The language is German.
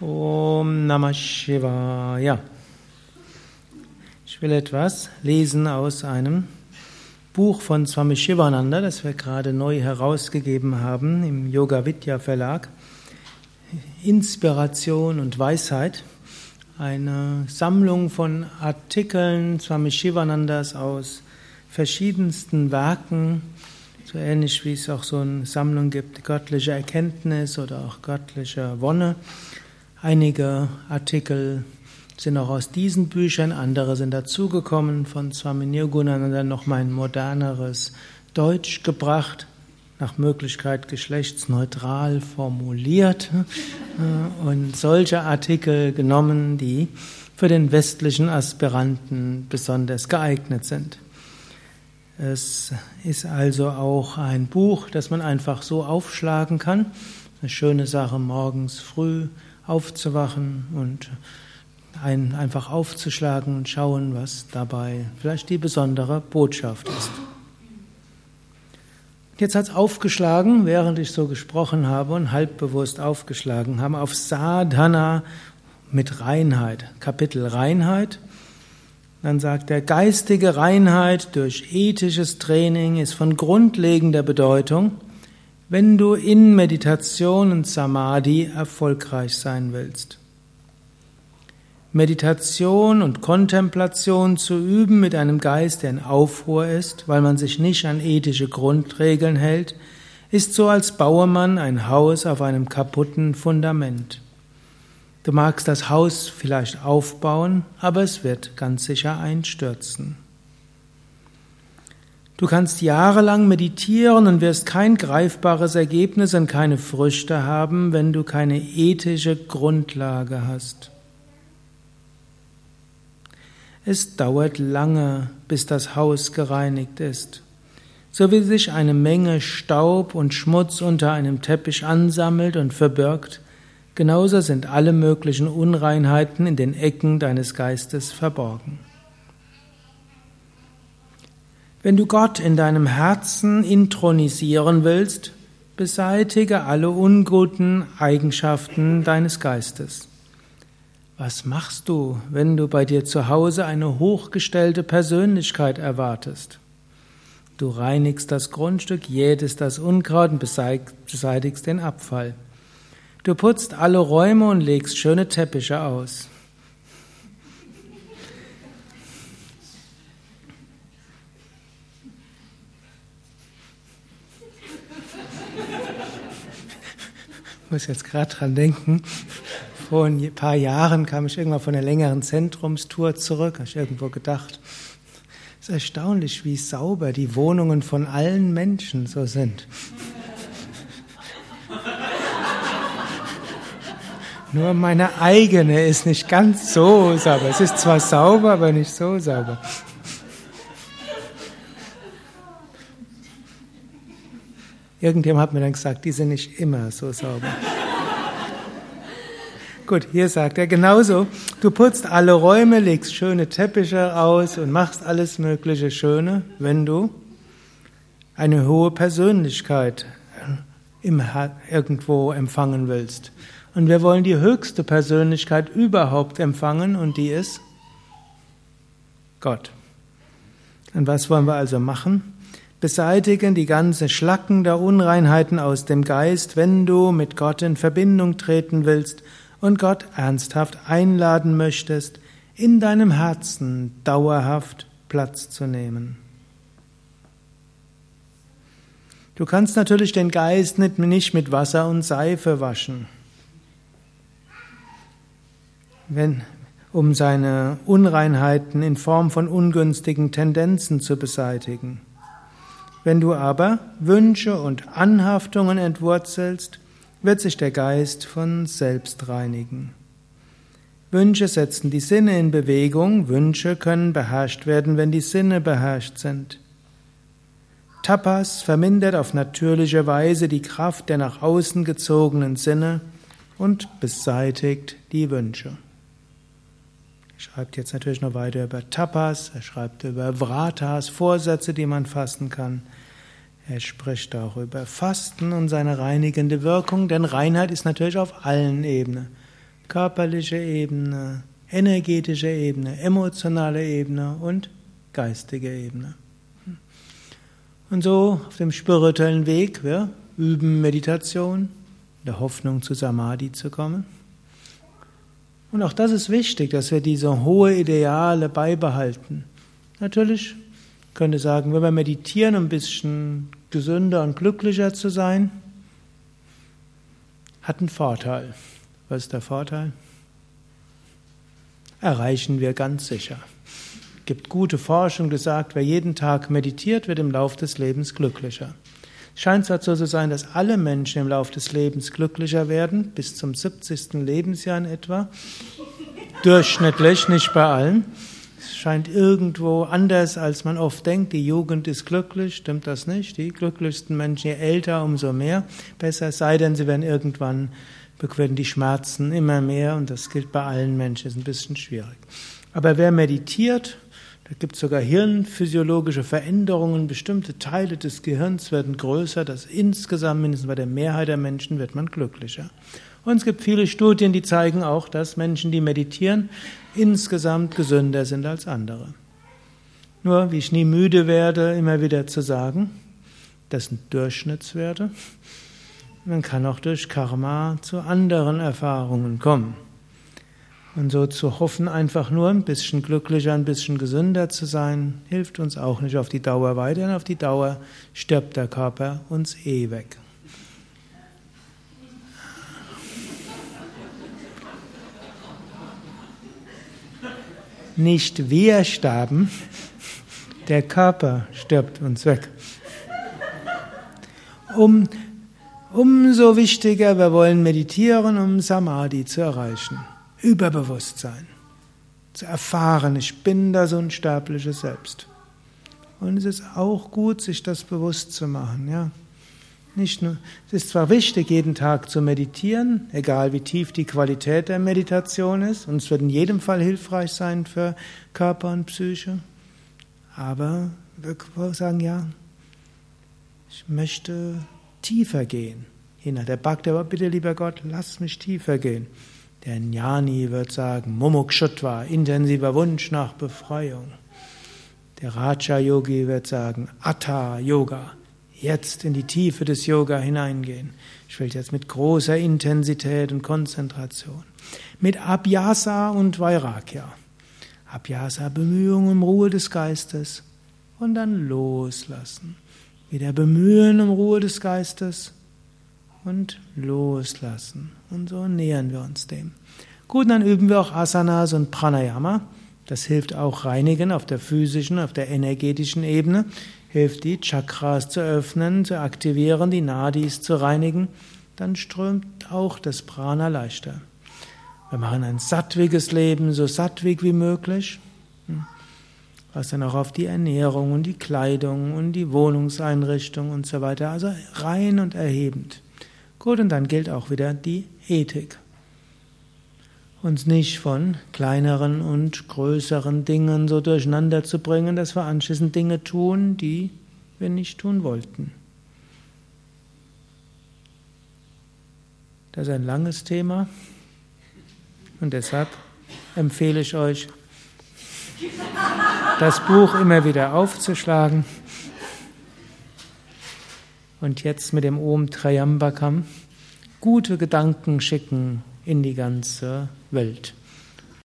Om Namah Shivaya. Ich will etwas lesen aus einem Buch von Swami Shivananda, das wir gerade neu herausgegeben haben im Yoga Vidya Verlag. Inspiration und Weisheit. Eine Sammlung von Artikeln Swami Shivanandas aus verschiedensten Werken, so ähnlich wie es auch so eine Sammlung gibt, göttliche Erkenntnis oder auch göttliche Wonne. Einige Artikel sind auch aus diesen Büchern, andere sind dazugekommen von Swami Nirgunananda noch mal ein moderneres Deutsch gebracht, nach Möglichkeit geschlechtsneutral formuliert und solche Artikel genommen, die für den westlichen Aspiranten besonders geeignet sind. Es ist also auch ein Buch, das man einfach so aufschlagen kann. Eine schöne Sache morgens früh aufzuwachen und ein, einfach aufzuschlagen und schauen, was dabei vielleicht die besondere Botschaft ist. Jetzt hat es aufgeschlagen, während ich so gesprochen habe und halbbewusst aufgeschlagen haben, auf Sadhana mit Reinheit, Kapitel Reinheit. Dann sagt er, geistige Reinheit durch ethisches Training ist von grundlegender Bedeutung wenn du in Meditation und Samadhi erfolgreich sein willst. Meditation und Kontemplation zu üben mit einem Geist, der in Aufruhr ist, weil man sich nicht an ethische Grundregeln hält, ist so, als baue man ein Haus auf einem kaputten Fundament. Du magst das Haus vielleicht aufbauen, aber es wird ganz sicher einstürzen. Du kannst jahrelang meditieren und wirst kein greifbares Ergebnis und keine Früchte haben, wenn du keine ethische Grundlage hast. Es dauert lange, bis das Haus gereinigt ist. So wie sich eine Menge Staub und Schmutz unter einem Teppich ansammelt und verbirgt, genauso sind alle möglichen Unreinheiten in den Ecken deines Geistes verborgen. Wenn du Gott in deinem Herzen intronisieren willst, beseitige alle unguten Eigenschaften deines Geistes. Was machst du, wenn du bei dir zu Hause eine hochgestellte Persönlichkeit erwartest? Du reinigst das Grundstück, jätest das Unkraut und beseitigst den Abfall. Du putzt alle Räume und legst schöne Teppiche aus. Ich muss jetzt gerade dran denken. Vor ein paar Jahren kam ich irgendwann von einer längeren Zentrumstour zurück. Habe ich irgendwo gedacht, es ist erstaunlich, wie sauber die Wohnungen von allen Menschen so sind. Nur meine eigene ist nicht ganz so sauber. Es ist zwar sauber, aber nicht so sauber. Irgendjemand hat mir dann gesagt, die sind nicht immer so sauber. Gut, hier sagt er genauso, du putzt alle Räume, legst schöne Teppiche aus und machst alles mögliche Schöne, wenn du eine hohe Persönlichkeit irgendwo empfangen willst. Und wir wollen die höchste Persönlichkeit überhaupt empfangen und die ist Gott. Und was wollen wir also machen? Beseitigen die ganze Schlacken der Unreinheiten aus dem Geist, wenn du mit Gott in Verbindung treten willst und Gott ernsthaft einladen möchtest, in deinem Herzen dauerhaft Platz zu nehmen. Du kannst natürlich den Geist nicht mit Wasser und Seife waschen. Wenn, um seine Unreinheiten in Form von ungünstigen Tendenzen zu beseitigen. Wenn du aber Wünsche und Anhaftungen entwurzelst, wird sich der Geist von selbst reinigen. Wünsche setzen die Sinne in Bewegung, Wünsche können beherrscht werden, wenn die Sinne beherrscht sind. Tapas vermindert auf natürliche Weise die Kraft der nach außen gezogenen Sinne und beseitigt die Wünsche. Schreibt jetzt natürlich noch weiter über Tapas, er schreibt über Vratas, Vorsätze, die man fassen kann. Er spricht auch über Fasten und seine reinigende Wirkung, denn Reinheit ist natürlich auf allen Ebenen. körperliche Ebene, energetische Ebene, emotionale Ebene und geistige Ebene. Und so auf dem spirituellen Weg, wir üben Meditation, in der Hoffnung zu Samadhi zu kommen. Und auch das ist wichtig, dass wir diese hohe Ideale beibehalten. Natürlich könnte sagen, wenn wir meditieren, um ein bisschen gesünder und glücklicher zu sein, hat einen Vorteil. Was ist der Vorteil? Erreichen wir ganz sicher. Es gibt gute Forschung, die sagt, wer jeden Tag meditiert, wird im Lauf des Lebens glücklicher. Scheint zwar so zu sein, dass alle Menschen im Lauf des Lebens glücklicher werden, bis zum 70. Lebensjahr in etwa. Durchschnittlich, nicht bei allen. Es scheint irgendwo anders, als man oft denkt. Die Jugend ist glücklich, stimmt das nicht? Die glücklichsten Menschen, je älter, umso mehr. Besser, sei denn, sie werden irgendwann, werden die Schmerzen immer mehr und das gilt bei allen Menschen, ist ein bisschen schwierig. Aber wer meditiert, da gibt es sogar hirnphysiologische Veränderungen. Bestimmte Teile des Gehirns werden größer. Das insgesamt, mindestens bei der Mehrheit der Menschen, wird man glücklicher. Und es gibt viele Studien, die zeigen auch, dass Menschen, die meditieren, insgesamt gesünder sind als andere. Nur, wie ich nie müde werde, immer wieder zu sagen, das sind Durchschnittswerte. Man kann auch durch Karma zu anderen Erfahrungen kommen. Und so zu hoffen, einfach nur ein bisschen glücklicher, ein bisschen gesünder zu sein, hilft uns auch nicht auf die Dauer weiter, denn auf die Dauer stirbt der Körper uns eh weg. Nicht wir sterben, der Körper stirbt uns weg. Um, umso wichtiger, wir wollen meditieren, um Samadhi zu erreichen. Überbewusstsein. Zu erfahren, ich bin das unsterbliche Selbst. Und es ist auch gut, sich das bewusst zu machen, ja. Nicht nur, es ist zwar wichtig, jeden Tag zu meditieren, egal wie tief die Qualität der Meditation ist, und es wird in jedem Fall hilfreich sein für Körper und Psyche, aber wir sagen, ja, ich möchte tiefer gehen. Der Bhakti, aber bitte, lieber Gott, lass mich tiefer gehen. Der Jnani wird sagen, Mumukshutva, intensiver Wunsch nach Befreiung. Der Raja Yogi wird sagen, Atta Yoga, jetzt in die Tiefe des Yoga hineingehen. Ich will jetzt mit großer Intensität und Konzentration. Mit Abhyasa und Vairagya. Abhyasa, Bemühung um Ruhe des Geistes. Und dann loslassen. Wieder Bemühen um Ruhe des Geistes und loslassen. Und so nähern wir uns dem. Gut, dann üben wir auch Asanas und Pranayama. Das hilft auch reinigen auf der physischen, auf der energetischen Ebene. Hilft die Chakras zu öffnen, zu aktivieren, die Nadis zu reinigen. Dann strömt auch das Prana leichter. Wir machen ein sattwiges Leben, so sattwig wie möglich. Hm. Was dann auch auf die Ernährung und die Kleidung und die Wohnungseinrichtung und so weiter, also rein und erhebend. Gut, und dann gilt auch wieder die Ethik. Uns nicht von kleineren und größeren Dingen so durcheinander zu bringen, dass wir anschließend Dinge tun, die wir nicht tun wollten. Das ist ein langes Thema und deshalb empfehle ich euch, das Buch immer wieder aufzuschlagen. Und jetzt mit dem Om Trayambakam gute Gedanken schicken in die ganze Welt.